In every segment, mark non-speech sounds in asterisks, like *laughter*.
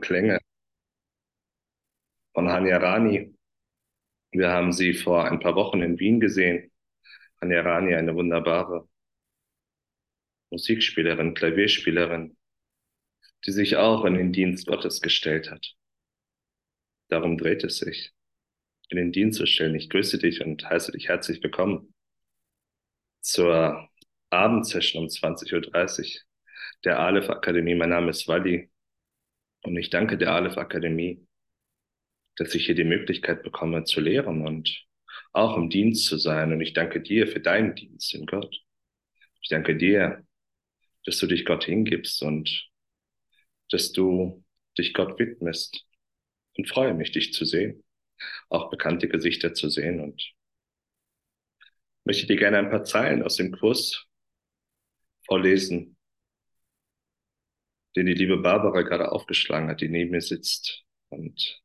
Klänge von Hanya Rani. Wir haben sie vor ein paar Wochen in Wien gesehen. Hanya Rani, eine wunderbare Musikspielerin, Klavierspielerin, die sich auch in den Dienst Gottes gestellt hat. Darum dreht es sich, in den Dienst zu stellen. Ich grüße dich und heiße dich herzlich willkommen zur Abendsession um 20.30 Uhr der Aleph Akademie. Mein Name ist Wally und ich danke der Aleph Akademie, dass ich hier die Möglichkeit bekomme zu lehren und auch im Dienst zu sein. Und ich danke dir für deinen Dienst in Gott. Ich danke dir, dass du dich Gott hingibst und dass du dich Gott widmest und freue mich, dich zu sehen, auch bekannte Gesichter zu sehen und möchte dir gerne ein paar Zeilen aus dem Kurs vorlesen, den die liebe Barbara gerade aufgeschlagen hat, die neben mir sitzt. Und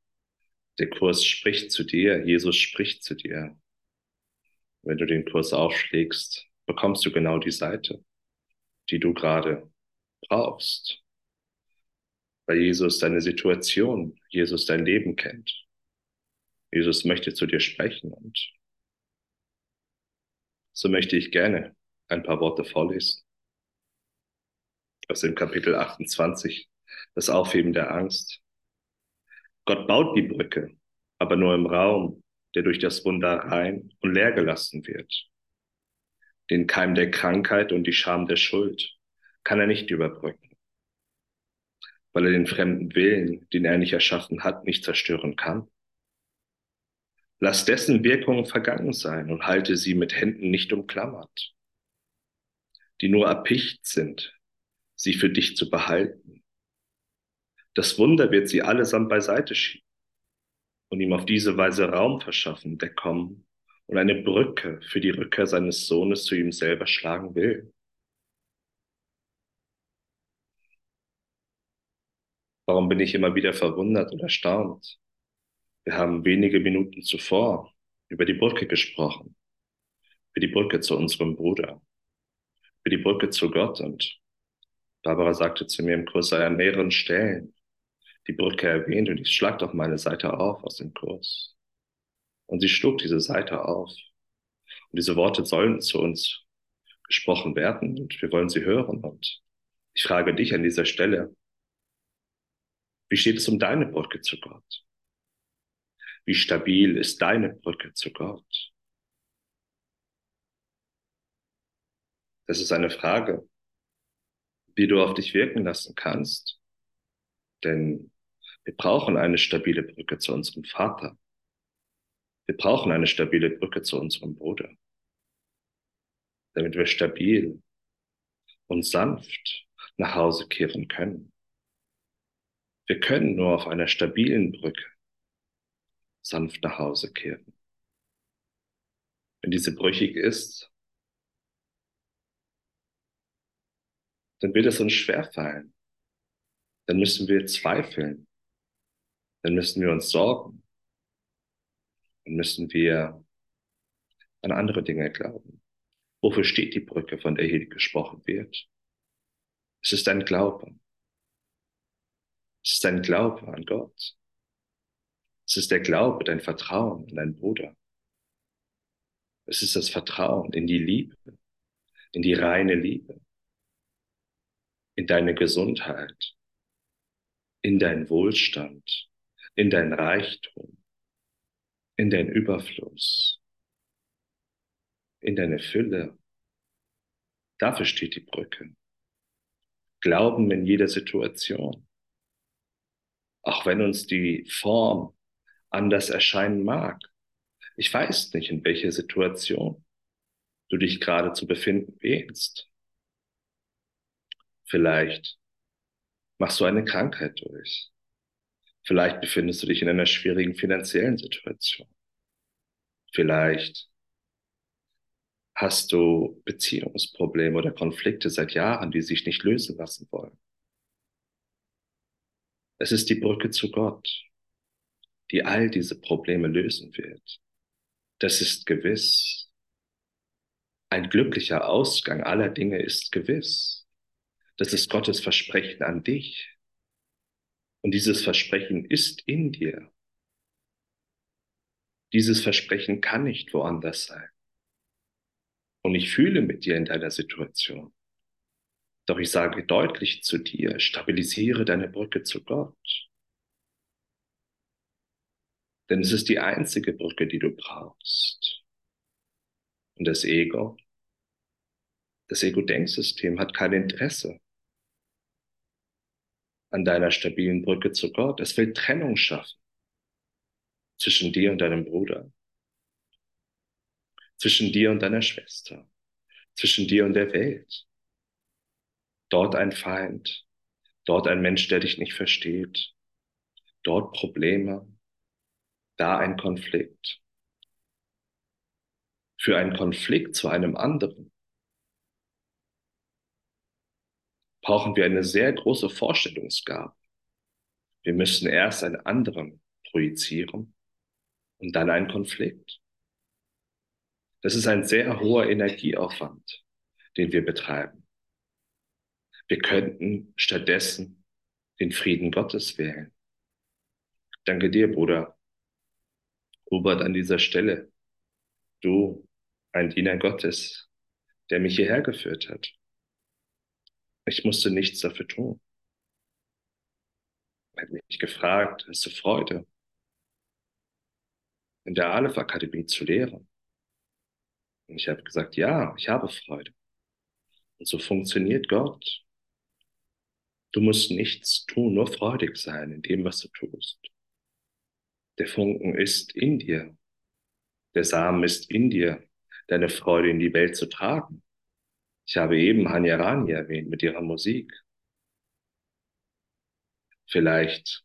der Kurs spricht zu dir, Jesus spricht zu dir. Wenn du den Kurs aufschlägst, bekommst du genau die Seite, die du gerade brauchst. Weil Jesus deine Situation, Jesus dein Leben kennt. Jesus möchte zu dir sprechen und so möchte ich gerne ein paar Worte vorlesen aus dem Kapitel 28, das Aufheben der Angst. Gott baut die Brücke, aber nur im Raum, der durch das Wunder rein und leer gelassen wird. Den Keim der Krankheit und die Scham der Schuld kann er nicht überbrücken, weil er den fremden Willen, den er nicht erschaffen hat, nicht zerstören kann. Lass dessen Wirkungen vergangen sein und halte sie mit Händen nicht umklammert, die nur erpicht sind, sie für dich zu behalten. Das Wunder wird sie allesamt beiseite schieben und ihm auf diese Weise Raum verschaffen, der kommen und eine Brücke für die Rückkehr seines Sohnes zu ihm selber schlagen will. Warum bin ich immer wieder verwundert und erstaunt? Wir haben wenige Minuten zuvor über die Brücke gesprochen, über die Brücke zu unserem Bruder, über die Brücke zu Gott und Barbara sagte zu mir im Kurs sei an mehreren Stellen die Brücke erwähnt und ich schlag doch meine Seite auf aus dem Kurs. Und sie schlug diese Seite auf. Und diese Worte sollen zu uns gesprochen werden und wir wollen sie hören. Und ich frage dich an dieser Stelle, wie steht es um deine Brücke zu Gott? Wie stabil ist deine Brücke zu Gott? Das ist eine Frage, die du auf dich wirken lassen kannst. Denn wir brauchen eine stabile Brücke zu unserem Vater. Wir brauchen eine stabile Brücke zu unserem Bruder. Damit wir stabil und sanft nach Hause kehren können. Wir können nur auf einer stabilen Brücke sanft nach Hause kehren. Wenn diese brüchig ist, dann wird es uns schwerfallen. Dann müssen wir zweifeln. Dann müssen wir uns sorgen. Dann müssen wir an andere Dinge glauben. Wofür steht die Brücke, von der hier gesprochen wird? Es ist ein Glaube. Es ist ein Glaube an Gott. Es ist der Glaube, dein Vertrauen an deinen Bruder. Es ist das Vertrauen in die Liebe, in die reine Liebe in deine Gesundheit, in dein Wohlstand, in dein Reichtum, in dein Überfluss, in deine Fülle. Dafür steht die Brücke. Glauben in jeder Situation. Auch wenn uns die Form anders erscheinen mag. Ich weiß nicht, in welcher Situation du dich gerade zu befinden wählst. Vielleicht machst du eine Krankheit durch. Vielleicht befindest du dich in einer schwierigen finanziellen Situation. Vielleicht hast du Beziehungsprobleme oder Konflikte seit Jahren, die sich nicht lösen lassen wollen. Es ist die Brücke zu Gott, die all diese Probleme lösen wird. Das ist gewiss. Ein glücklicher Ausgang aller Dinge ist gewiss. Das ist Gottes Versprechen an dich. Und dieses Versprechen ist in dir. Dieses Versprechen kann nicht woanders sein. Und ich fühle mit dir in deiner Situation. Doch ich sage deutlich zu dir, stabilisiere deine Brücke zu Gott. Denn es ist die einzige Brücke, die du brauchst. Und das Ego, das Ego-Denksystem hat kein Interesse an deiner stabilen Brücke zu Gott. Es will Trennung schaffen zwischen dir und deinem Bruder, zwischen dir und deiner Schwester, zwischen dir und der Welt. Dort ein Feind, dort ein Mensch, der dich nicht versteht, dort Probleme, da ein Konflikt. Für einen Konflikt zu einem anderen brauchen wir eine sehr große Vorstellungsgabe. Wir müssen erst einen anderen projizieren und dann einen Konflikt. Das ist ein sehr hoher Energieaufwand, den wir betreiben. Wir könnten stattdessen den Frieden Gottes wählen. Danke dir, Bruder Robert, an dieser Stelle. Du, ein Diener Gottes, der mich hierher geführt hat. Ich musste nichts dafür tun. Er hat mich gefragt, hast du Freude, in der Aleph Akademie zu lehren? Und ich habe gesagt, ja, ich habe Freude. Und so funktioniert Gott. Du musst nichts tun, nur freudig sein in dem, was du tust. Der Funken ist in dir. Der Samen ist in dir, deine Freude in die Welt zu tragen. Ich habe eben Hanya Rani erwähnt mit ihrer Musik. Vielleicht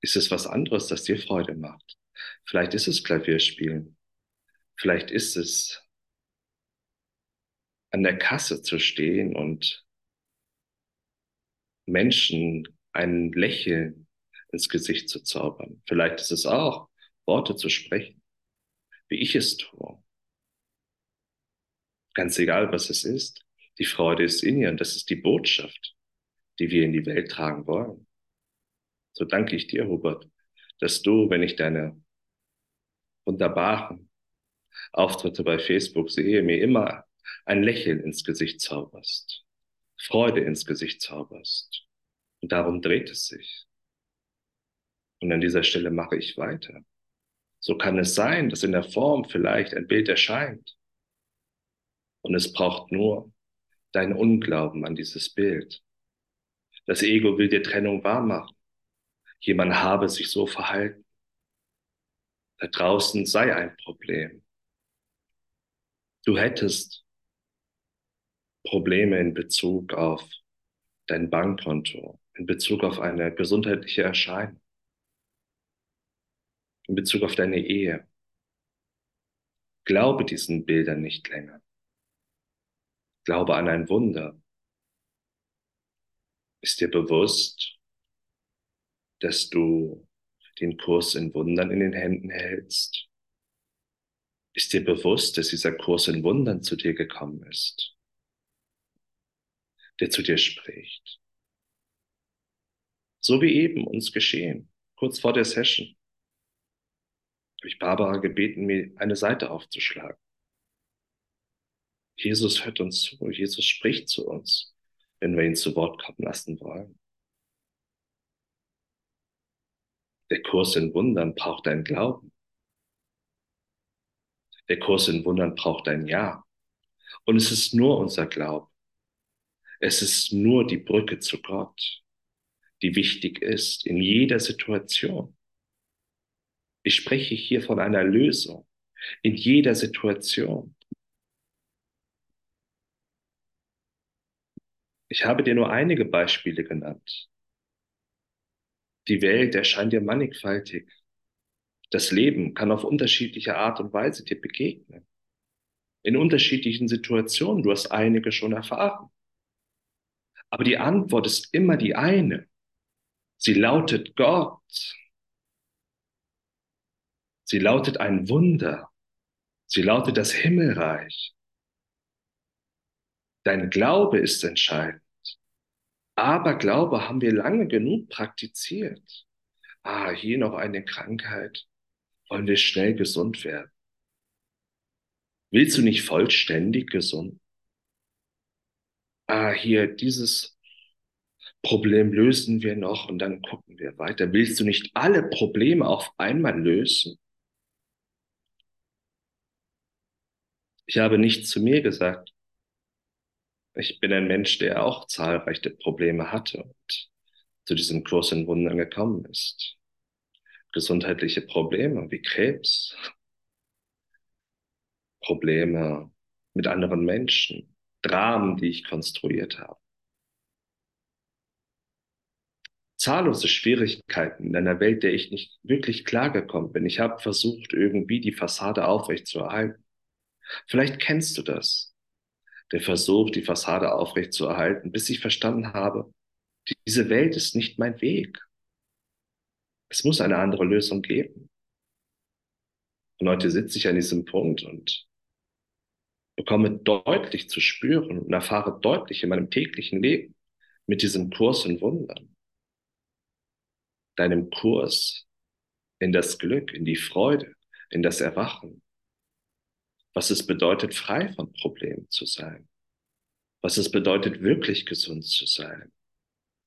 ist es was anderes, das dir Freude macht. Vielleicht ist es Klavierspielen. Vielleicht ist es an der Kasse zu stehen und Menschen ein Lächeln ins Gesicht zu zaubern. Vielleicht ist es auch, Worte zu sprechen, wie ich es tue. Ganz egal, was es ist. Die Freude ist in ihr und das ist die Botschaft, die wir in die Welt tragen wollen. So danke ich dir, Hubert, dass du, wenn ich deine wunderbaren Auftritte bei Facebook sehe, mir immer ein Lächeln ins Gesicht zauberst, Freude ins Gesicht zauberst. Und darum dreht es sich. Und an dieser Stelle mache ich weiter. So kann es sein, dass in der Form vielleicht ein Bild erscheint. Und es braucht nur dein Unglauben an dieses Bild. Das Ego will dir Trennung wahrmachen. Jemand habe sich so verhalten. Da draußen sei ein Problem. Du hättest Probleme in Bezug auf dein Bankkonto, in Bezug auf eine gesundheitliche Erscheinung, in Bezug auf deine Ehe. Glaube diesen Bildern nicht länger. Glaube an ein Wunder. Ist dir bewusst, dass du den Kurs in Wundern in den Händen hältst? Ist dir bewusst, dass dieser Kurs in Wundern zu dir gekommen ist, der zu dir spricht? So wie eben uns geschehen, kurz vor der Session, habe ich Barbara gebeten, mir eine Seite aufzuschlagen. Jesus hört uns zu, Jesus spricht zu uns, wenn wir ihn zu Wort kommen lassen wollen. Der Kurs in Wundern braucht dein Glauben. Der Kurs in Wundern braucht ein Ja. Und es ist nur unser Glaube. Es ist nur die Brücke zu Gott, die wichtig ist in jeder Situation. Ich spreche hier von einer Lösung in jeder Situation. Ich habe dir nur einige Beispiele genannt. Die Welt erscheint dir mannigfaltig. Das Leben kann auf unterschiedliche Art und Weise dir begegnen. In unterschiedlichen Situationen. Du hast einige schon erfahren. Aber die Antwort ist immer die eine. Sie lautet Gott. Sie lautet ein Wunder. Sie lautet das Himmelreich. Dein Glaube ist entscheidend. Aber Glaube haben wir lange genug praktiziert. Ah, hier noch eine Krankheit. Wollen wir schnell gesund werden? Willst du nicht vollständig gesund? Ah, hier dieses Problem lösen wir noch und dann gucken wir weiter. Willst du nicht alle Probleme auf einmal lösen? Ich habe nichts zu mir gesagt. Ich bin ein Mensch, der auch zahlreiche Probleme hatte und zu diesem Kurs in Wundern gekommen ist. Gesundheitliche Probleme wie Krebs, Probleme mit anderen Menschen, Dramen, die ich konstruiert habe. Zahllose Schwierigkeiten in einer Welt, der ich nicht wirklich klargekommen bin. Ich habe versucht, irgendwie die Fassade aufrechtzuerhalten. Vielleicht kennst du das der Versuch, die Fassade aufrechtzuerhalten, bis ich verstanden habe, diese Welt ist nicht mein Weg. Es muss eine andere Lösung geben. Und heute sitze ich an diesem Punkt und bekomme deutlich zu spüren und erfahre deutlich in meinem täglichen Leben mit diesem Kurs in Wundern, deinem Kurs in das Glück, in die Freude, in das Erwachen, was es bedeutet, frei von Problemen zu sein, was es bedeutet, wirklich gesund zu sein,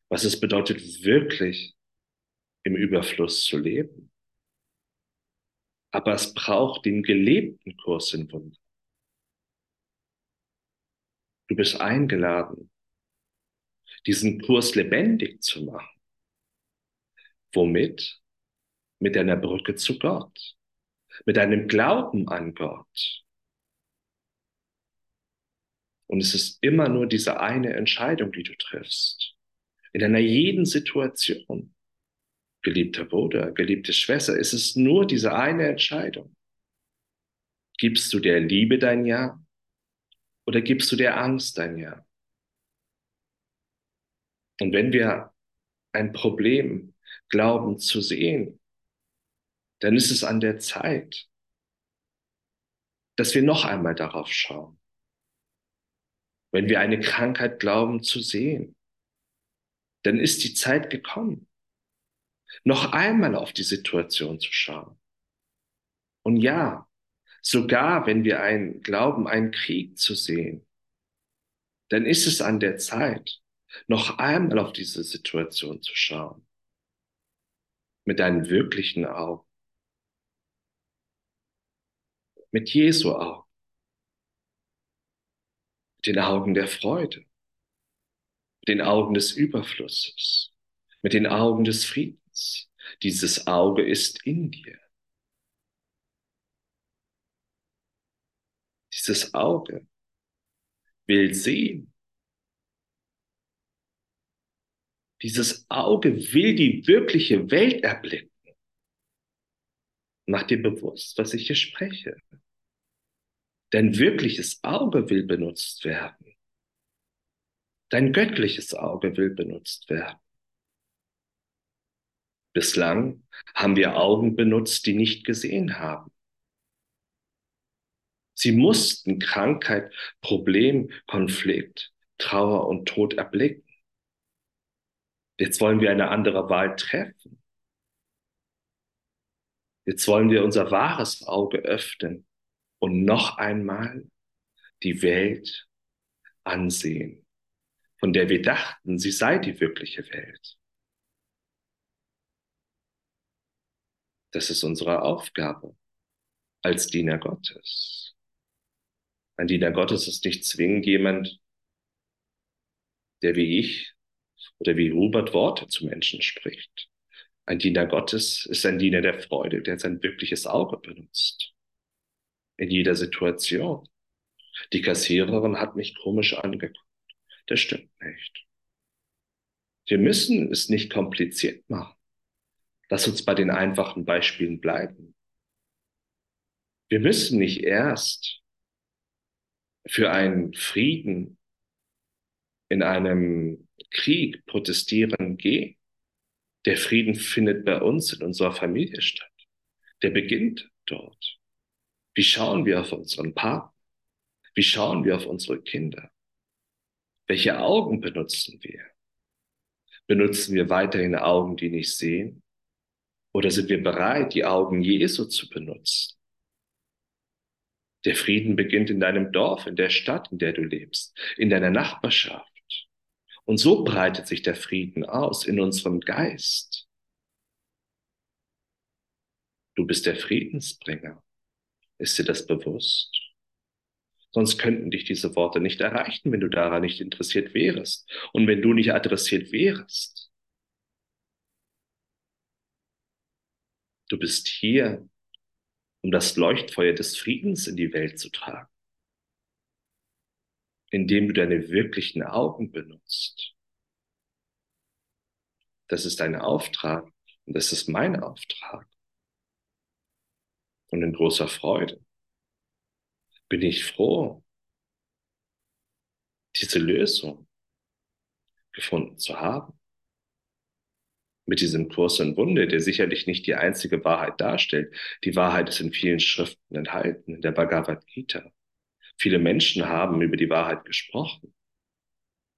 was es bedeutet, wirklich im Überfluss zu leben. Aber es braucht den gelebten Kurs in Wunder. Du bist eingeladen, diesen Kurs lebendig zu machen. Womit? Mit deiner Brücke zu Gott, mit deinem Glauben an Gott, und es ist immer nur diese eine Entscheidung, die du triffst. In einer jeden Situation, geliebter Bruder, geliebte Schwester, ist es nur diese eine Entscheidung. Gibst du der Liebe dein Ja oder gibst du der Angst dein Ja? Und wenn wir ein Problem glauben zu sehen, dann ist es an der Zeit, dass wir noch einmal darauf schauen wenn wir eine Krankheit glauben zu sehen, dann ist die Zeit gekommen, noch einmal auf die Situation zu schauen. Und ja, sogar wenn wir einen glauben, einen Krieg zu sehen, dann ist es an der Zeit, noch einmal auf diese Situation zu schauen. Mit deinen wirklichen Augen. Mit Jesu Augen den Augen der Freude, mit den Augen des Überflusses, mit den Augen des Friedens. Dieses Auge ist in dir. Dieses Auge will sehen. Dieses Auge will die wirkliche Welt erblicken. Mach dir bewusst, was ich hier spreche. Dein wirkliches Auge will benutzt werden. Dein göttliches Auge will benutzt werden. Bislang haben wir Augen benutzt, die nicht gesehen haben. Sie mussten Krankheit, Problem, Konflikt, Trauer und Tod erblicken. Jetzt wollen wir eine andere Wahl treffen. Jetzt wollen wir unser wahres Auge öffnen und noch einmal die Welt ansehen, von der wir dachten, sie sei die wirkliche Welt. Das ist unsere Aufgabe als Diener Gottes. Ein Diener Gottes ist nicht zwingend jemand, der wie ich oder wie Hubert Worte zu Menschen spricht. Ein Diener Gottes ist ein Diener der Freude, der sein wirkliches Auge benutzt in jeder Situation. Die Kassiererin hat mich komisch angeguckt. Das stimmt nicht. Wir müssen es nicht kompliziert machen. Lass uns bei den einfachen Beispielen bleiben. Wir müssen nicht erst für einen Frieden in einem Krieg protestieren gehen. Der Frieden findet bei uns in unserer Familie statt. Der beginnt dort. Wie schauen wir auf unseren Partner? Wie schauen wir auf unsere Kinder? Welche Augen benutzen wir? Benutzen wir weiterhin Augen, die nicht sehen? Oder sind wir bereit, die Augen Jesu zu benutzen? Der Frieden beginnt in deinem Dorf, in der Stadt, in der du lebst, in deiner Nachbarschaft. Und so breitet sich der Frieden aus in unserem Geist. Du bist der Friedensbringer. Ist dir das bewusst? Sonst könnten dich diese Worte nicht erreichen, wenn du daran nicht interessiert wärst. Und wenn du nicht adressiert wärst. Du bist hier, um das Leuchtfeuer des Friedens in die Welt zu tragen, indem du deine wirklichen Augen benutzt. Das ist dein Auftrag und das ist mein Auftrag. Und in großer Freude bin ich froh, diese Lösung gefunden zu haben. Mit diesem Kurs in Wunde, der sicherlich nicht die einzige Wahrheit darstellt. Die Wahrheit ist in vielen Schriften enthalten, in der Bhagavad Gita. Viele Menschen haben über die Wahrheit gesprochen.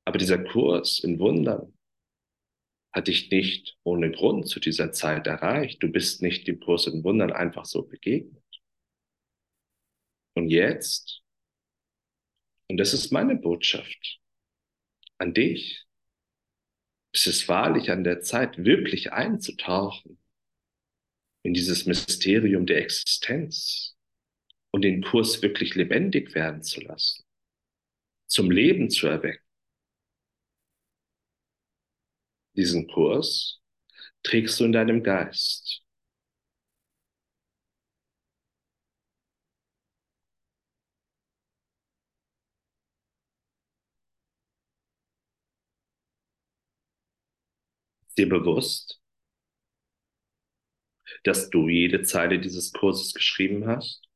Aber dieser Kurs in Wundern hat dich nicht ohne Grund zu dieser Zeit erreicht. Du bist nicht dem Kurs in Wundern einfach so begegnet. Und jetzt, und das ist meine Botschaft an dich, ist es wahrlich an der Zeit, wirklich einzutauchen in dieses Mysterium der Existenz und den Kurs wirklich lebendig werden zu lassen, zum Leben zu erwecken. Diesen Kurs trägst du in deinem Geist. dir bewusst, dass du jede Zeile dieses Kurses geschrieben hast?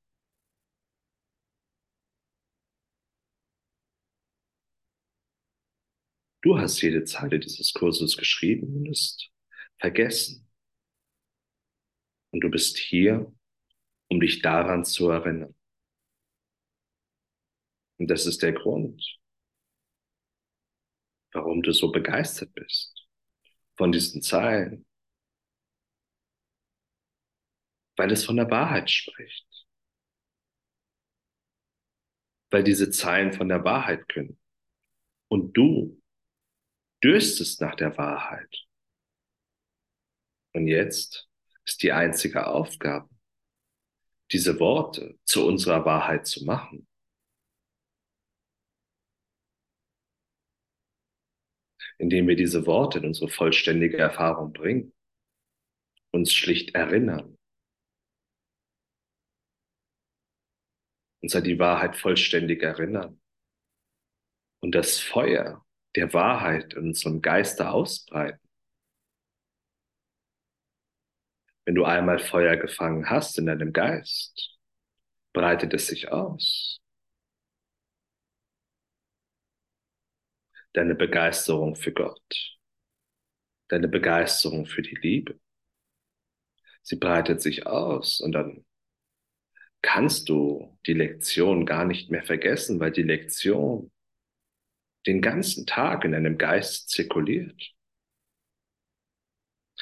Du hast jede Zeile dieses Kurses geschrieben und ist vergessen. Und du bist hier, um dich daran zu erinnern. Und das ist der Grund, warum du so begeistert bist von diesen Zeilen, weil es von der Wahrheit spricht, weil diese Zeilen von der Wahrheit können. Und du dürstest nach der Wahrheit. Und jetzt ist die einzige Aufgabe, diese Worte zu unserer Wahrheit zu machen. indem wir diese Worte in unsere vollständige Erfahrung bringen, uns schlicht erinnern, uns an die Wahrheit vollständig erinnern und das Feuer der Wahrheit in unserem Geiste ausbreiten. Wenn du einmal Feuer gefangen hast in deinem Geist, breitet es sich aus. deine Begeisterung für Gott, deine Begeisterung für die Liebe. Sie breitet sich aus und dann kannst du die Lektion gar nicht mehr vergessen, weil die Lektion den ganzen Tag in deinem Geist zirkuliert.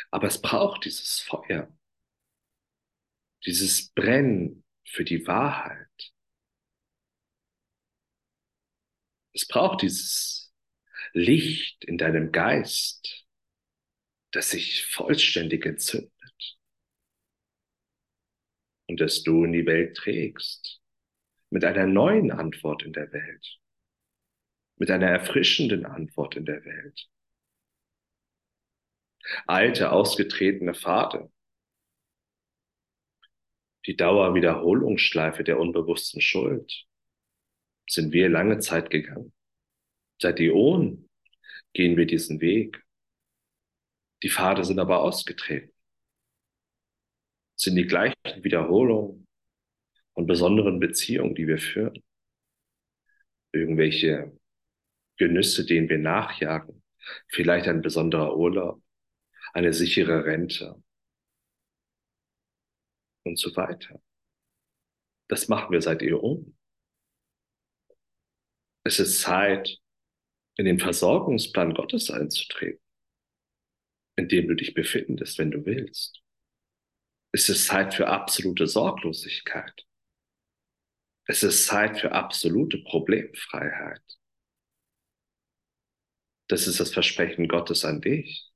Aber es braucht dieses Feuer, dieses Brennen für die Wahrheit. Es braucht dieses Licht in deinem Geist, das sich vollständig entzündet und das du in die Welt trägst mit einer neuen Antwort in der Welt, mit einer erfrischenden Antwort in der Welt. Alte, ausgetretene Pfade, die Dauerwiederholungsschleife der unbewussten Schuld, sind wir lange Zeit gegangen. Seit Äonen gehen wir diesen Weg. Die Pfade sind aber ausgetreten. Sind die gleichen Wiederholungen und besonderen Beziehungen, die wir führen. Irgendwelche Genüsse, denen wir nachjagen. Vielleicht ein besonderer Urlaub, eine sichere Rente und so weiter. Das machen wir seit Äonen. Es ist Zeit, in den Versorgungsplan Gottes einzutreten. in dem du dich befindest, wenn du willst. Es ist Zeit für absolute Sorglosigkeit. Es ist Zeit für absolute Problemfreiheit. Das ist das Versprechen Gottes an dich.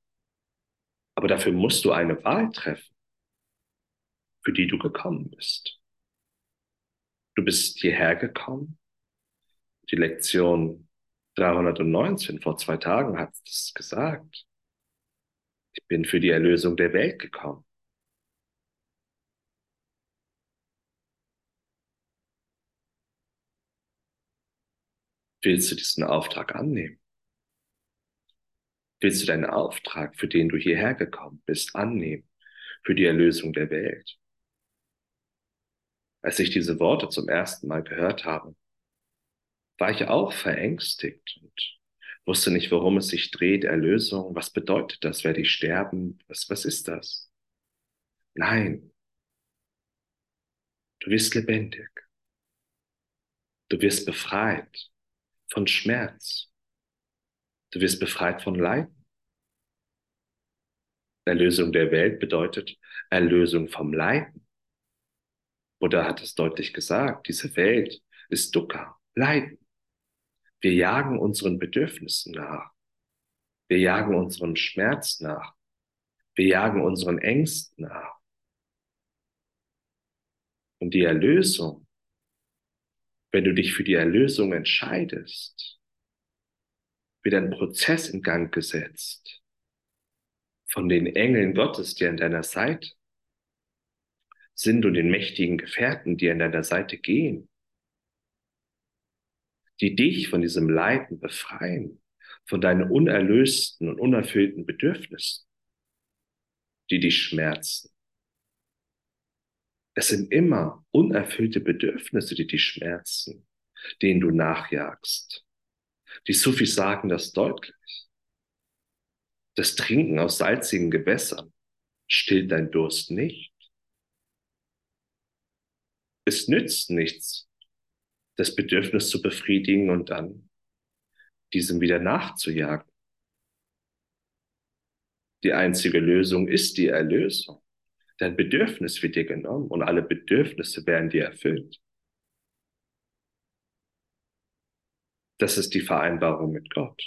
Aber dafür musst du eine Wahl treffen, für die du gekommen bist. Du bist hierher gekommen. Die Lektion 319 vor zwei Tagen hat es gesagt. Ich bin für die Erlösung der Welt gekommen. Willst du diesen Auftrag annehmen? Willst du deinen Auftrag, für den du hierher gekommen bist, annehmen, für die Erlösung der Welt? Als ich diese Worte zum ersten Mal gehört habe, war ich auch verängstigt und wusste nicht, worum es sich dreht, Erlösung. Was bedeutet das? Werde ich sterben? Was, was ist das? Nein. Du wirst lebendig. Du wirst befreit von Schmerz. Du wirst befreit von Leiden. Erlösung der Welt bedeutet Erlösung vom Leiden. Buddha hat es deutlich gesagt, diese Welt ist Dukkha, Leiden. Wir jagen unseren Bedürfnissen nach. Wir jagen unseren Schmerz nach. Wir jagen unseren Ängsten nach. Und die Erlösung wenn du dich für die Erlösung entscheidest, wird ein Prozess in Gang gesetzt von den Engeln Gottes, die an deiner Seite sind und den mächtigen Gefährten, die an deiner Seite gehen, die dich von diesem Leiden befreien, von deinen unerlösten und unerfüllten Bedürfnissen, die dich schmerzen. Es sind immer unerfüllte Bedürfnisse, die dich schmerzen, denen du nachjagst. Die Sufis sagen das deutlich. Das Trinken aus salzigen Gewässern stillt dein Durst nicht. Es nützt nichts, das Bedürfnis zu befriedigen und dann diesem wieder nachzujagen. Die einzige Lösung ist die Erlösung. Dein Bedürfnis wird dir genommen und alle Bedürfnisse werden dir erfüllt. Das ist die Vereinbarung mit Gott.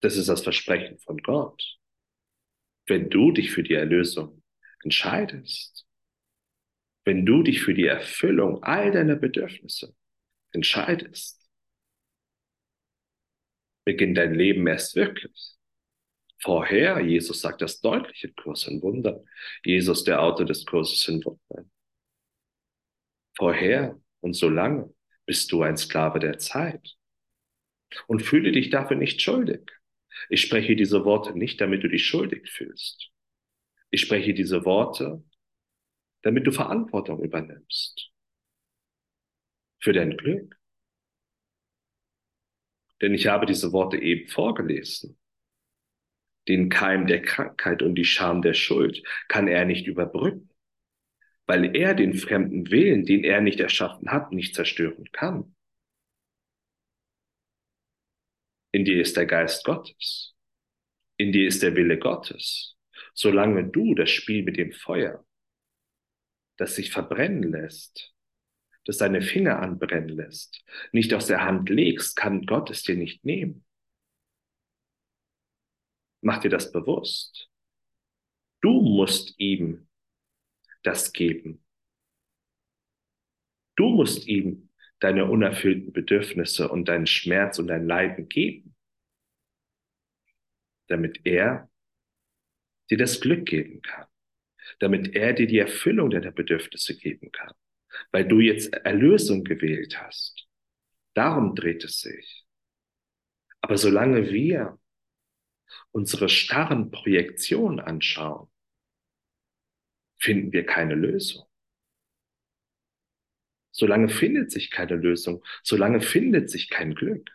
Das ist das Versprechen von Gott. Wenn du dich für die Erlösung entscheidest, wenn du dich für die Erfüllung all deiner Bedürfnisse entscheidest, beginnt dein Leben erst wirklich. Vorher, Jesus sagt das deutlich in Kurs in Wunder. Jesus, der Autor des Kurses in Wunder. Vorher und so lange bist du ein Sklave der Zeit. Und fühle dich dafür nicht schuldig. Ich spreche diese Worte nicht, damit du dich schuldig fühlst. Ich spreche diese Worte, damit du Verantwortung übernimmst. Für dein Glück. Denn ich habe diese Worte eben vorgelesen. Den Keim der Krankheit und die Scham der Schuld kann er nicht überbrücken, weil er den fremden Willen, den er nicht erschaffen hat, nicht zerstören kann. In dir ist der Geist Gottes. In dir ist der Wille Gottes. Solange du das Spiel mit dem Feuer, das sich verbrennen lässt, das deine Finger anbrennen lässt, nicht aus der Hand legst, kann Gott es dir nicht nehmen. Mach dir das bewusst. Du musst ihm das geben. Du musst ihm deine unerfüllten Bedürfnisse und deinen Schmerz und dein Leiden geben, damit er dir das Glück geben kann, damit er dir die Erfüllung deiner Bedürfnisse geben kann, weil du jetzt Erlösung gewählt hast. Darum dreht es sich. Aber solange wir unsere starren Projektionen anschauen, finden wir keine Lösung. Solange findet sich keine Lösung, solange findet sich kein Glück.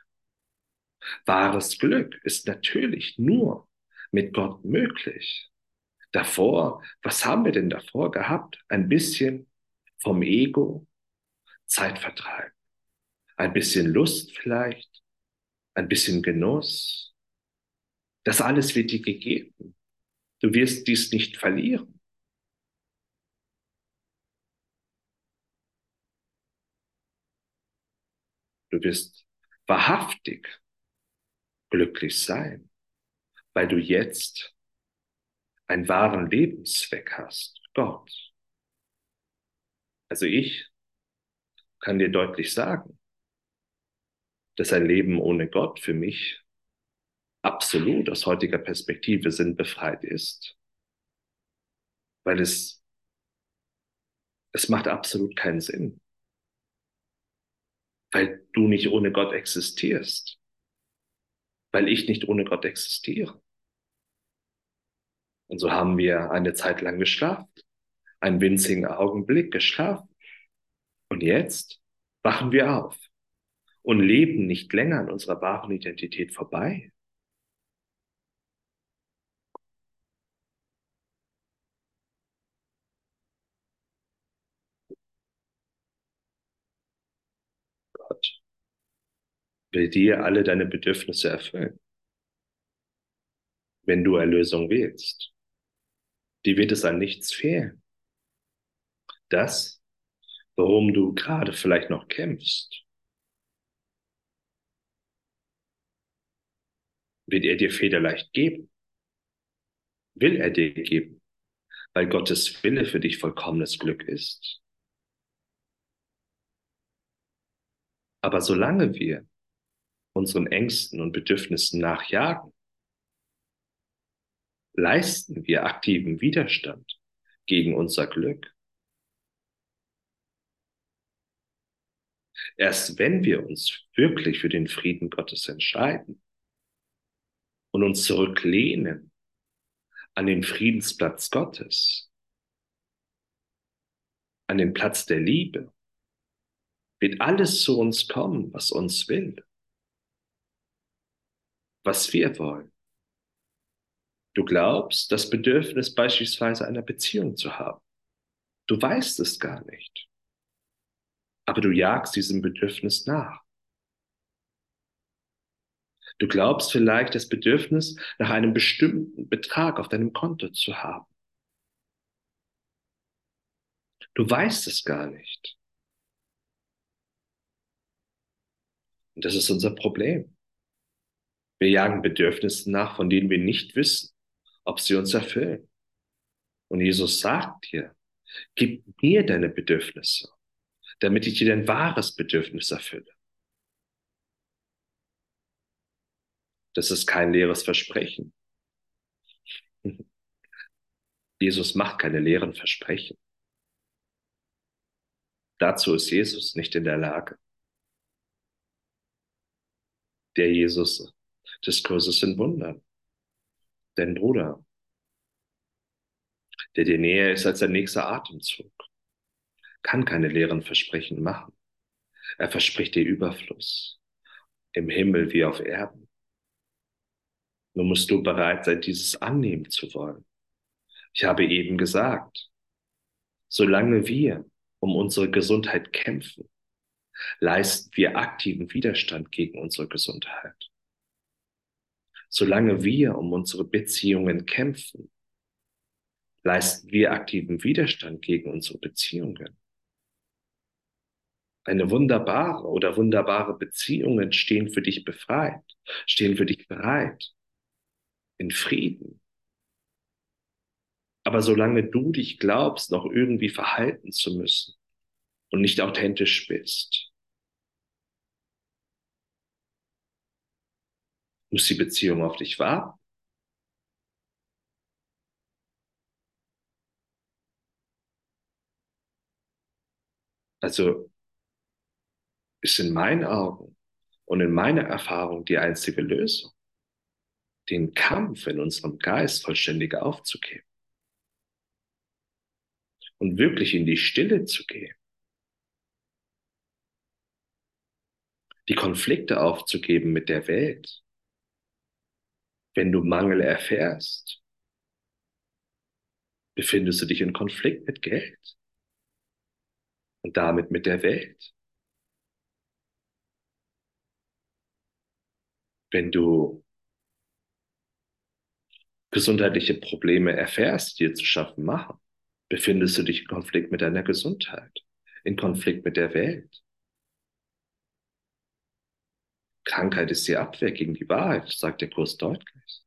Wahres Glück ist natürlich nur mit Gott möglich. Davor, was haben wir denn davor gehabt? Ein bisschen vom Ego, Zeitvertreib, ein bisschen Lust vielleicht, ein bisschen Genuss, Das alles wird dir gegeben. Du wirst dies nicht verlieren. Du wirst wahrhaftig glücklich sein, weil du jetzt einen wahren Lebenszweck hast, Gott. Also ich kann dir deutlich sagen, dass ein Leben ohne Gott für mich absolut aus heutiger Perspektive sinnbefreit ist, weil es, es macht absolut keinen Sinn, weil du nicht ohne Gott existierst, weil ich nicht ohne Gott existiere. Und so haben wir eine Zeit lang geschlafen, einen winzigen Augenblick geschlafen. Und jetzt wachen wir auf und leben nicht länger an unserer wahren Identität vorbei. Gott will dir alle deine Bedürfnisse erfüllen. Wenn du Erlösung willst, die wird es an nichts fehlen. Das, worum du gerade vielleicht noch kämpfst, wird er dir federleicht geben. Will er dir geben, weil Gottes Wille für dich vollkommenes Glück ist. Aber solange wir unseren Ängsten und Bedürfnissen nachjagen, leisten wir aktiven Widerstand gegen unser Glück. Erst wenn wir uns wirklich für den Frieden Gottes entscheiden und uns zurücklehnen an den Friedensplatz Gottes, an den Platz der Liebe, wird alles zu uns kommen, was uns will, was wir wollen. Du glaubst, das Bedürfnis beispielsweise einer Beziehung zu haben. Du weißt es gar nicht. Aber du jagst diesem Bedürfnis nach. Du glaubst vielleicht das Bedürfnis nach einem bestimmten Betrag auf deinem Konto zu haben. Du weißt es gar nicht. Und das ist unser Problem. Wir jagen Bedürfnissen nach, von denen wir nicht wissen, ob sie uns erfüllen. Und Jesus sagt dir, gib mir deine Bedürfnisse, damit ich dir dein wahres Bedürfnis erfülle. Das ist kein leeres Versprechen. *laughs* Jesus macht keine leeren Versprechen. Dazu ist Jesus nicht in der Lage. Der Jesus des Kurses in Wundern dein Bruder, der dir näher ist als der nächste Atemzug, kann keine leeren Versprechen machen. Er verspricht dir Überfluss im Himmel wie auf Erden. Nur musst du bereit sein, dieses annehmen zu wollen. Ich habe eben gesagt, solange wir um unsere Gesundheit kämpfen, leisten wir aktiven Widerstand gegen unsere Gesundheit solange wir um unsere Beziehungen kämpfen, leisten wir aktiven Widerstand gegen unsere Beziehungen. Eine wunderbare oder wunderbare Beziehungen stehen für dich befreit, stehen für dich bereit, in Frieden. Aber solange du dich glaubst, noch irgendwie verhalten zu müssen und nicht authentisch bist, Muss die Beziehung auf dich warten? Also ist in meinen Augen und in meiner Erfahrung die einzige Lösung, den Kampf in unserem Geist vollständig aufzugeben und wirklich in die Stille zu gehen. Die Konflikte aufzugeben mit der Welt, wenn du Mangel erfährst, befindest du dich in Konflikt mit Geld und damit mit der Welt. Wenn du gesundheitliche Probleme erfährst, die dir zu schaffen machen, befindest du dich in Konflikt mit deiner Gesundheit, in Konflikt mit der Welt. Krankheit ist die Abwehr gegen die Wahrheit, sagt der Kurs deutlich.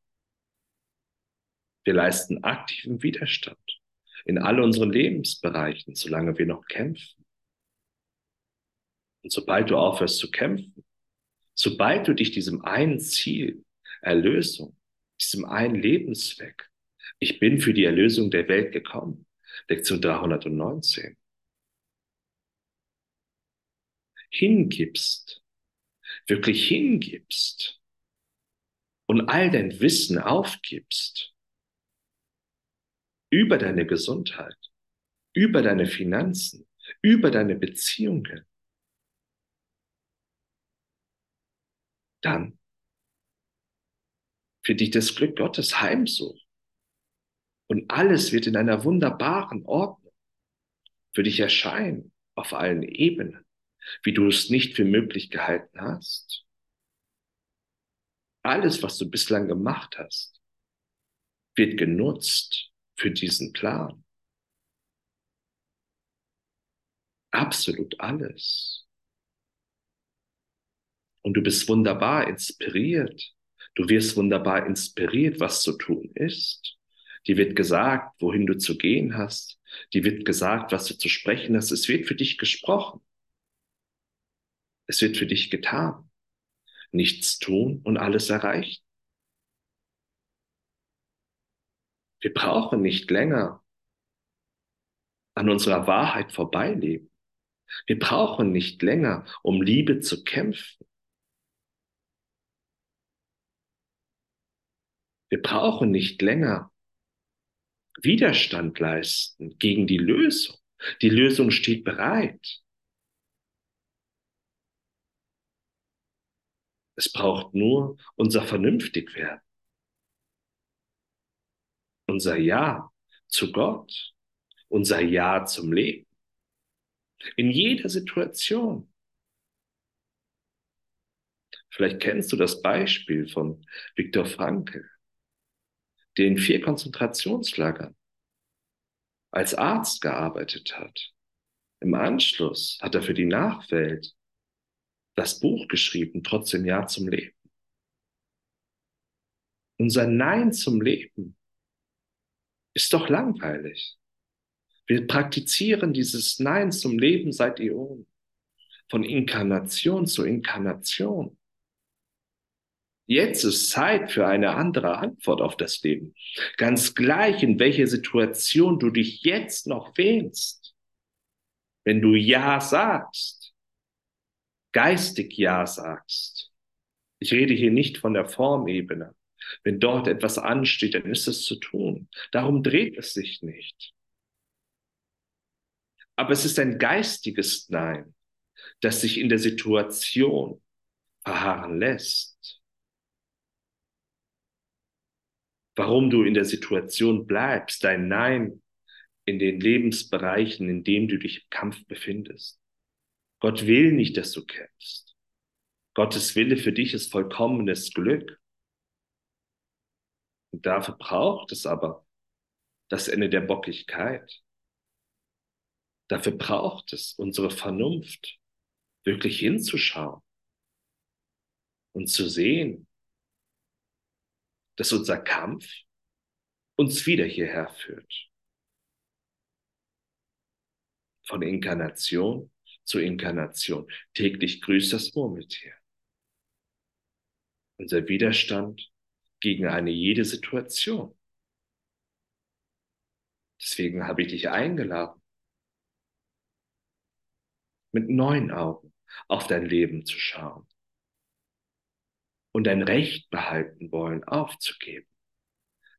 Wir leisten aktiven Widerstand in all unseren Lebensbereichen, solange wir noch kämpfen. Und sobald du aufhörst zu kämpfen, sobald du dich diesem einen Ziel, Erlösung, diesem einen Lebenszweck, ich bin für die Erlösung der Welt gekommen, Lektion 319, hingibst, wirklich hingibst und all dein Wissen aufgibst über deine Gesundheit, über deine Finanzen, über deine Beziehungen, dann für dich das Glück Gottes heimsucht. Und alles wird in einer wunderbaren Ordnung für dich erscheinen auf allen Ebenen wie du es nicht für möglich gehalten hast. Alles, was du bislang gemacht hast, wird genutzt für diesen Plan. Absolut alles. Und du bist wunderbar inspiriert. Du wirst wunderbar inspiriert, was zu tun ist. Dir wird gesagt, wohin du zu gehen hast. Dir wird gesagt, was du zu sprechen hast. Es wird für dich gesprochen. Es wird für dich getan. Nichts tun und alles erreichen. Wir brauchen nicht länger an unserer Wahrheit vorbeileben. Wir brauchen nicht länger, um Liebe zu kämpfen. Wir brauchen nicht länger Widerstand leisten gegen die Lösung. Die Lösung steht bereit. Es braucht nur unser Vernünftigwerden. Unser Ja zu Gott. Unser Ja zum Leben. In jeder Situation. Vielleicht kennst du das Beispiel von Viktor Frankl, der in vier Konzentrationslagern als Arzt gearbeitet hat. Im Anschluss hat er für die Nachwelt das Buch geschrieben, trotzdem Ja zum Leben. Unser Nein zum Leben ist doch langweilig. Wir praktizieren dieses Nein zum Leben seit Äonen, von Inkarnation zu Inkarnation. Jetzt ist Zeit für eine andere Antwort auf das Leben. Ganz gleich, in welcher Situation du dich jetzt noch wählst. Wenn du Ja sagst, geistig Ja sagst. Ich rede hier nicht von der Formebene. Wenn dort etwas ansteht, dann ist es zu tun. Darum dreht es sich nicht. Aber es ist ein geistiges Nein, das sich in der Situation verharren lässt. Warum du in der Situation bleibst, dein Nein in den Lebensbereichen, in denen du dich im Kampf befindest. Gott will nicht, dass du kämpfst. Gottes Wille für dich ist vollkommenes Glück. Und dafür braucht es aber das Ende der Bockigkeit. Dafür braucht es unsere Vernunft, wirklich hinzuschauen und zu sehen, dass unser Kampf uns wieder hierher führt. Von Inkarnation zur Inkarnation. Täglich grüßt das Murmeltier. Unser Widerstand gegen eine jede Situation. Deswegen habe ich dich eingeladen, mit neuen Augen auf dein Leben zu schauen und dein Recht behalten wollen aufzugeben.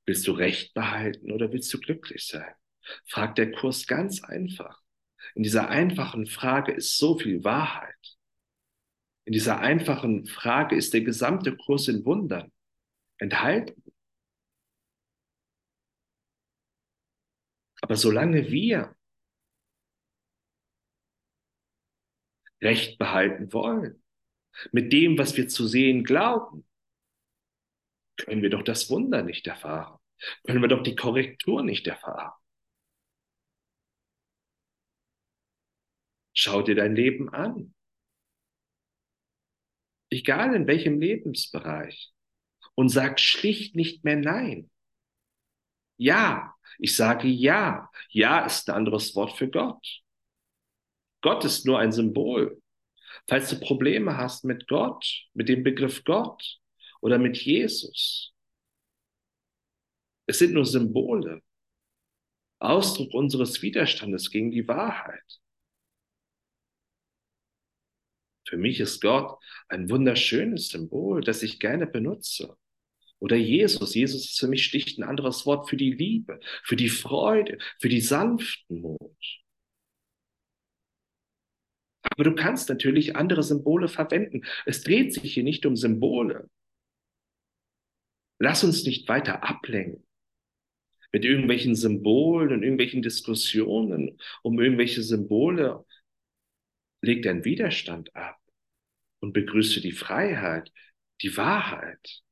Willst du Recht behalten oder willst du glücklich sein? Fragt der Kurs ganz einfach. In dieser einfachen Frage ist so viel Wahrheit. In dieser einfachen Frage ist der gesamte Kurs in Wundern enthalten. Aber solange wir Recht behalten wollen, mit dem, was wir zu sehen glauben, können wir doch das Wunder nicht erfahren. können wir doch die Korrektur nicht erfahren. Schau dir dein Leben an. Egal in welchem Lebensbereich. Und sag schlicht nicht mehr Nein. Ja, ich sage ja. Ja ist ein anderes Wort für Gott. Gott ist nur ein Symbol. Falls du Probleme hast mit Gott, mit dem Begriff Gott oder mit Jesus, es sind nur Symbole, Ausdruck unseres Widerstandes gegen die Wahrheit. Für mich ist Gott ein wunderschönes Symbol, das ich gerne benutze. Oder Jesus. Jesus ist für mich schlicht ein anderes Wort für die Liebe, für die Freude, für die Sanftmut. Aber du kannst natürlich andere Symbole verwenden. Es dreht sich hier nicht um Symbole. Lass uns nicht weiter ablenken mit irgendwelchen Symbolen und irgendwelchen Diskussionen um irgendwelche Symbole. Leg deinen Widerstand ab und begrüße die Freiheit, die Wahrheit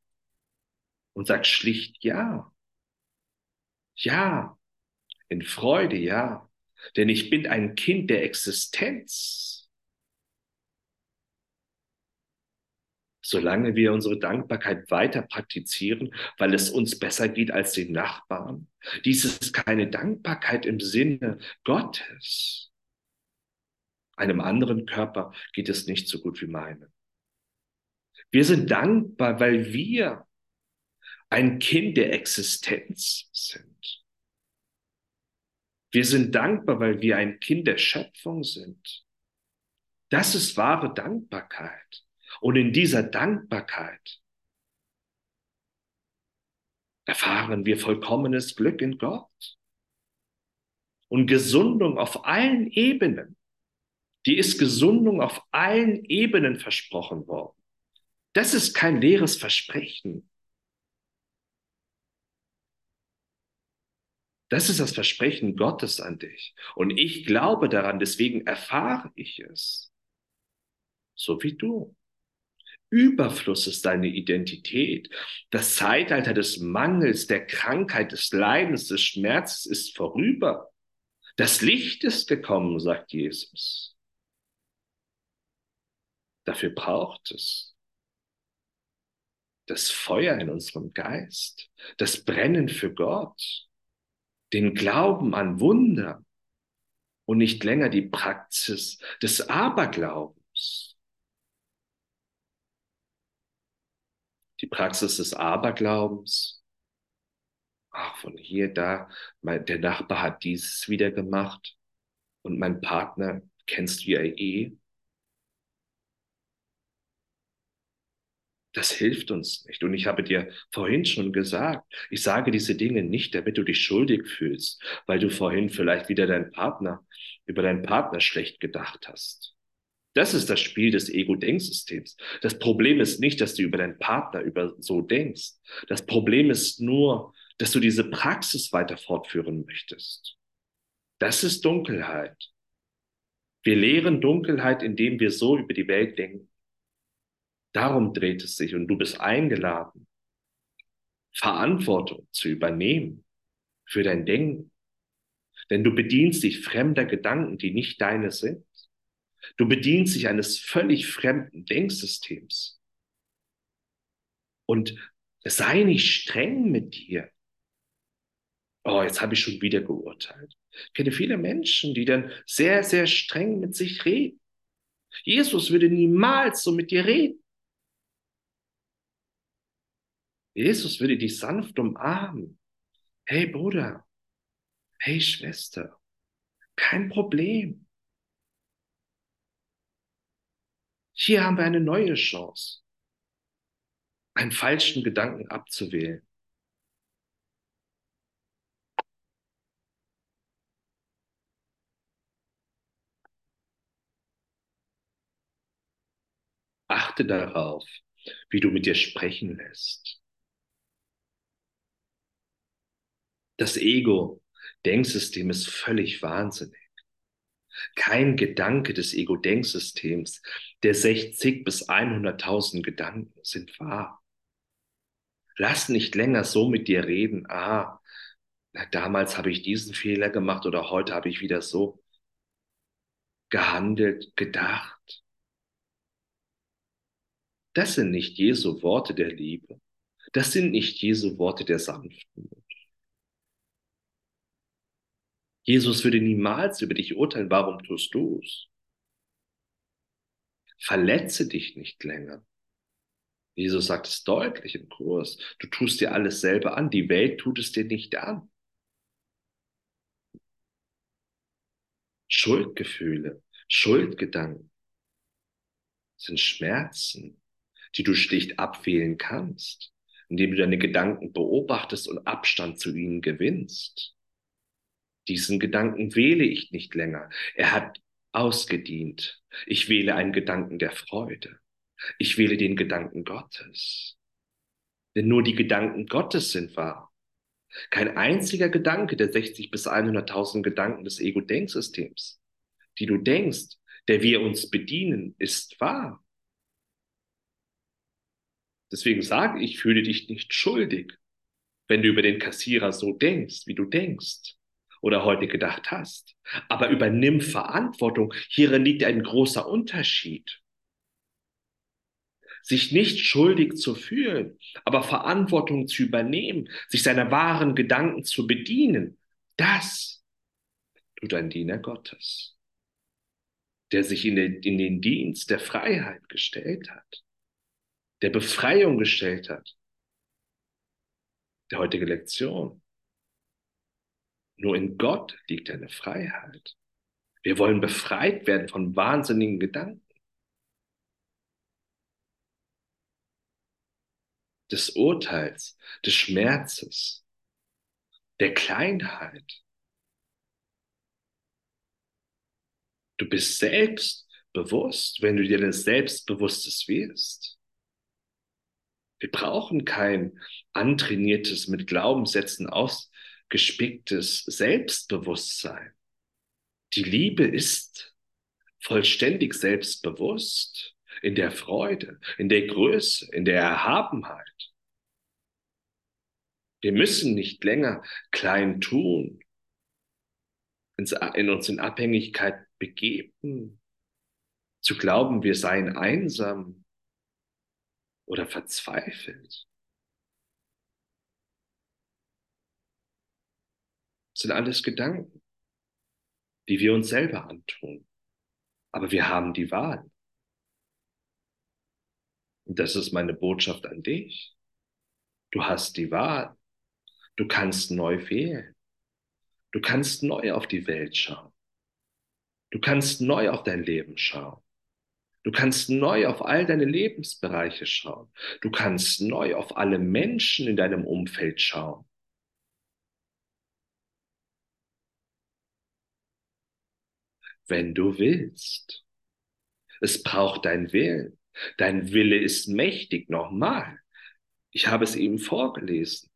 und sag schlicht ja. Ja, in Freude, ja. Denn ich bin ein Kind der Existenz. Solange wir unsere Dankbarkeit weiter praktizieren, weil es uns besser geht als den Nachbarn, dies ist keine Dankbarkeit im Sinne Gottes. Einem anderen Körper geht es nicht so gut wie meinem. Wir sind dankbar, weil wir ein Kind der Existenz sind. Wir sind dankbar, weil wir ein Kind der Schöpfung sind. Das ist wahre Dankbarkeit. Und in dieser Dankbarkeit erfahren wir vollkommenes Glück in Gott und Gesundung auf allen Ebenen. Die ist Gesundung auf allen Ebenen versprochen worden. Das ist kein leeres Versprechen. Das ist das Versprechen Gottes an dich. Und ich glaube daran, deswegen erfahre ich es. So wie du. Überfluss ist deine Identität. Das Zeitalter des Mangels, der Krankheit, des Leidens, des Schmerzes ist vorüber. Das Licht ist gekommen, sagt Jesus. Dafür braucht es das Feuer in unserem Geist, das Brennen für Gott, den Glauben an Wunder und nicht länger die Praxis des Aberglaubens. Die Praxis des Aberglaubens. Ach, von hier, da, mein, der Nachbar hat dieses wieder gemacht und mein Partner kennst du ja eh. Das hilft uns nicht. Und ich habe dir vorhin schon gesagt, ich sage diese Dinge nicht, damit du dich schuldig fühlst, weil du vorhin vielleicht wieder deinen Partner, über deinen Partner schlecht gedacht hast. Das ist das Spiel des Ego-Denksystems. Das Problem ist nicht, dass du über deinen Partner über so denkst. Das Problem ist nur, dass du diese Praxis weiter fortführen möchtest. Das ist Dunkelheit. Wir lehren Dunkelheit, indem wir so über die Welt denken. Darum dreht es sich und du bist eingeladen, Verantwortung zu übernehmen für dein Denken. Denn du bedienst dich fremder Gedanken, die nicht deine sind. Du bedienst dich eines völlig fremden Denksystems. Und sei nicht streng mit dir. Oh, jetzt habe ich schon wieder geurteilt. Ich kenne viele Menschen, die dann sehr, sehr streng mit sich reden. Jesus würde niemals so mit dir reden. Jesus würde dich sanft umarmen. Hey Bruder, hey Schwester, kein Problem. Hier haben wir eine neue Chance, einen falschen Gedanken abzuwählen. Achte darauf, wie du mit dir sprechen lässt. Das Ego-Denksystem ist völlig wahnsinnig. Kein Gedanke des Ego-Denksystems der 60 bis 100.000 Gedanken sind wahr. Lass nicht länger so mit dir reden. Ah, na, damals habe ich diesen Fehler gemacht oder heute habe ich wieder so gehandelt, gedacht. Das sind nicht Jesu Worte der Liebe. Das sind nicht Jesu Worte der Sanftmut. Jesus würde niemals über dich urteilen, warum tust du es? Verletze dich nicht länger. Jesus sagt es deutlich im Kurs. Du tust dir alles selber an. Die Welt tut es dir nicht an. Schuldgefühle, Schuldgedanken sind Schmerzen, die du schlicht abwählen kannst, indem du deine Gedanken beobachtest und Abstand zu ihnen gewinnst. Diesen Gedanken wähle ich nicht länger. Er hat ausgedient. Ich wähle einen Gedanken der Freude. Ich wähle den Gedanken Gottes. Denn nur die Gedanken Gottes sind wahr. Kein einziger Gedanke der 60 bis 100.000 Gedanken des Ego-Denksystems, die du denkst, der wir uns bedienen, ist wahr. Deswegen sage ich, fühle dich nicht schuldig, wenn du über den Kassierer so denkst, wie du denkst oder heute gedacht hast. Aber übernimm Verantwortung. Hierin liegt ein großer Unterschied. Sich nicht schuldig zu fühlen, aber Verantwortung zu übernehmen, sich seiner wahren Gedanken zu bedienen, das tut ein Diener Gottes, der sich in den, in den Dienst der Freiheit gestellt hat, der Befreiung gestellt hat. Der heutige Lektion nur in Gott liegt eine Freiheit. Wir wollen befreit werden von wahnsinnigen Gedanken. Des Urteils, des Schmerzes, der Kleinheit. Du bist selbstbewusst, wenn du dir des Selbstbewusstes wirst. Wir brauchen kein antrainiertes, mit Glaubenssätzen aus, gespicktes Selbstbewusstsein. Die Liebe ist vollständig selbstbewusst in der Freude, in der Größe, in der Erhabenheit. Wir müssen nicht länger klein tun, in uns in Abhängigkeit begeben, zu glauben, wir seien einsam oder verzweifelt. Sind alles Gedanken, die wir uns selber antun. Aber wir haben die Wahl. Und das ist meine Botschaft an dich. Du hast die Wahl. Du kannst neu wählen. Du kannst neu auf die Welt schauen. Du kannst neu auf dein Leben schauen. Du kannst neu auf all deine Lebensbereiche schauen. Du kannst neu auf alle Menschen in deinem Umfeld schauen. Wenn du willst. Es braucht dein Willen. Dein Wille ist mächtig, nochmal. Ich habe es eben vorgelesen.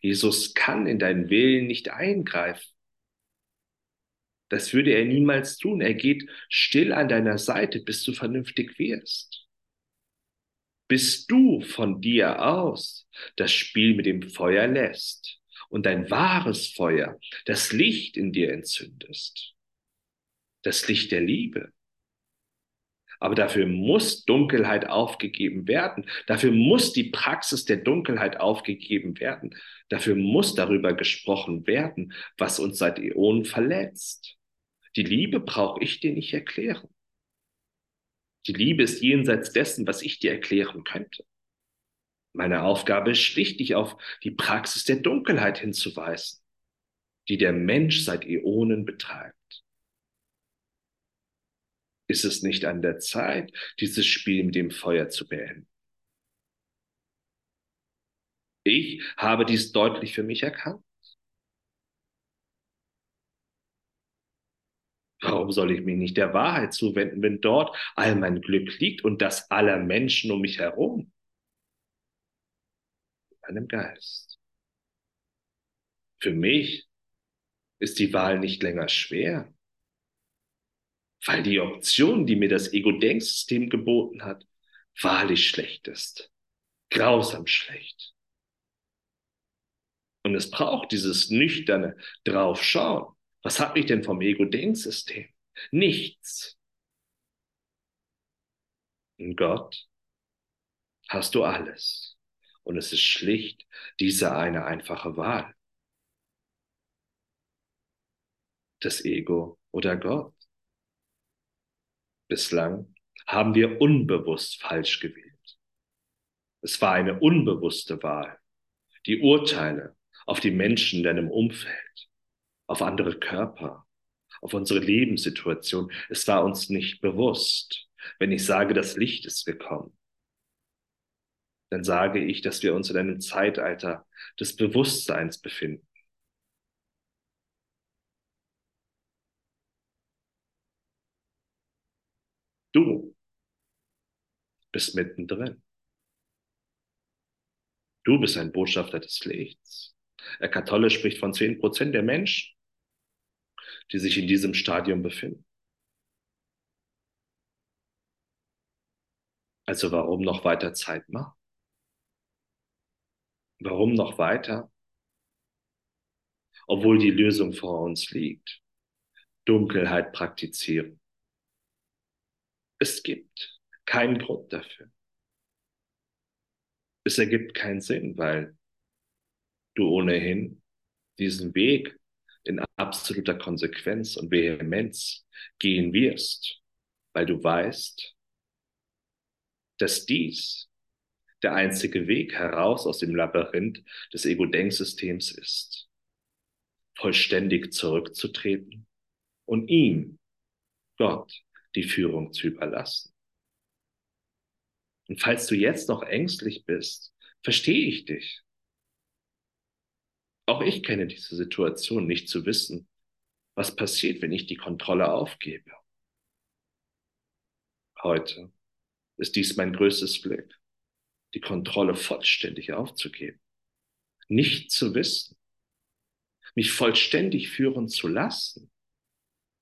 Jesus kann in deinen Willen nicht eingreifen. Das würde er niemals tun. Er geht still an deiner Seite, bis du vernünftig wirst. Bis du von dir aus das Spiel mit dem Feuer lässt und dein wahres Feuer, das Licht in dir entzündest das Licht der Liebe. Aber dafür muss Dunkelheit aufgegeben werden. Dafür muss die Praxis der Dunkelheit aufgegeben werden. Dafür muss darüber gesprochen werden, was uns seit Äonen verletzt. Die Liebe brauche ich dir nicht erklären. Die Liebe ist jenseits dessen, was ich dir erklären könnte. Meine Aufgabe ist schlicht, dich auf die Praxis der Dunkelheit hinzuweisen, die der Mensch seit Äonen betreibt. Ist es nicht an der Zeit, dieses Spiel mit dem Feuer zu beenden? Ich habe dies deutlich für mich erkannt. Warum soll ich mich nicht der Wahrheit zuwenden, wenn dort all mein Glück liegt und das aller Menschen um mich herum? In meinem Geist. Für mich ist die Wahl nicht länger schwer weil die Option, die mir das Ego-Denksystem geboten hat, wahrlich schlecht ist. Grausam schlecht. Und es braucht dieses nüchterne Draufschauen. Was habe ich denn vom Ego-Denksystem? Nichts. In Gott hast du alles. Und es ist schlicht diese eine einfache Wahl. Das Ego oder Gott. Bislang haben wir unbewusst falsch gewählt. Es war eine unbewusste Wahl. Die Urteile auf die Menschen in deinem Umfeld, auf andere Körper, auf unsere Lebenssituation. Es war uns nicht bewusst. Wenn ich sage, das Licht ist gekommen, dann sage ich, dass wir uns in einem Zeitalter des Bewusstseins befinden. Du bist mittendrin. Du bist ein Botschafter des Lichts. Eckhart Tolle spricht von zehn Prozent der Menschen, die sich in diesem Stadium befinden. Also warum noch weiter Zeit machen? Warum noch weiter? Obwohl die Lösung vor uns liegt. Dunkelheit praktizieren. Es gibt keinen Grund dafür. Es ergibt keinen Sinn, weil du ohnehin diesen Weg in absoluter Konsequenz und Vehemenz gehen wirst, weil du weißt, dass dies der einzige Weg heraus aus dem Labyrinth des Ego-Denksystems ist, vollständig zurückzutreten und ihm, Gott, die Führung zu überlassen. Und falls du jetzt noch ängstlich bist, verstehe ich dich. Auch ich kenne diese Situation, nicht zu wissen, was passiert, wenn ich die Kontrolle aufgebe. Heute ist dies mein größtes Glück, die Kontrolle vollständig aufzugeben, nicht zu wissen, mich vollständig führen zu lassen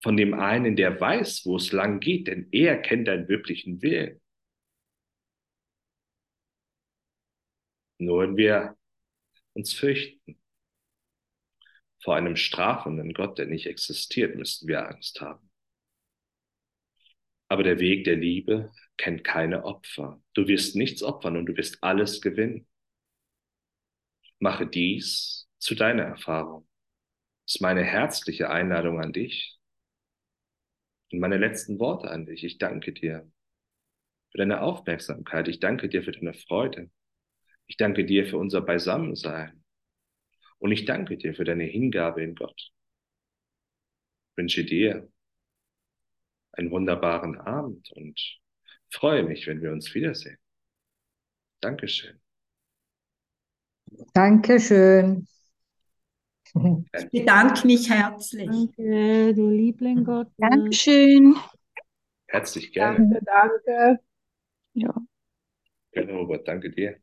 von dem einen, der weiß, wo es lang geht, denn er kennt deinen wirklichen Willen. Nur wenn wir uns fürchten vor einem strafenden Gott, der nicht existiert, müssten wir Angst haben. Aber der Weg der Liebe kennt keine Opfer. Du wirst nichts opfern und du wirst alles gewinnen. Mache dies zu deiner Erfahrung. Das ist meine herzliche Einladung an dich. Und meine letzten Worte an dich. Ich danke dir für deine Aufmerksamkeit. Ich danke dir für deine Freude. Ich danke dir für unser Beisammensein. Und ich danke dir für deine Hingabe in Gott. Ich wünsche dir einen wunderbaren Abend und freue mich, wenn wir uns wiedersehen. Dankeschön. Dankeschön. Ich bedanke mich herzlich. Danke, du Liebling Gott. Dankeschön. Herzlich gerne. Danke, danke. Ja. Gerne, Robert. Danke dir.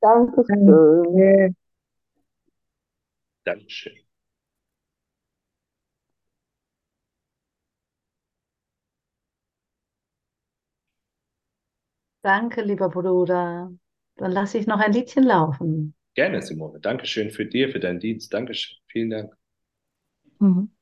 Danke schön. Dankeschön. Danke, lieber Bruder. Dann lasse ich noch ein Liedchen laufen. Gerne, Simone. Dankeschön für dir, für deinen Dienst. Dankeschön. Vielen Dank. Mhm. Hm.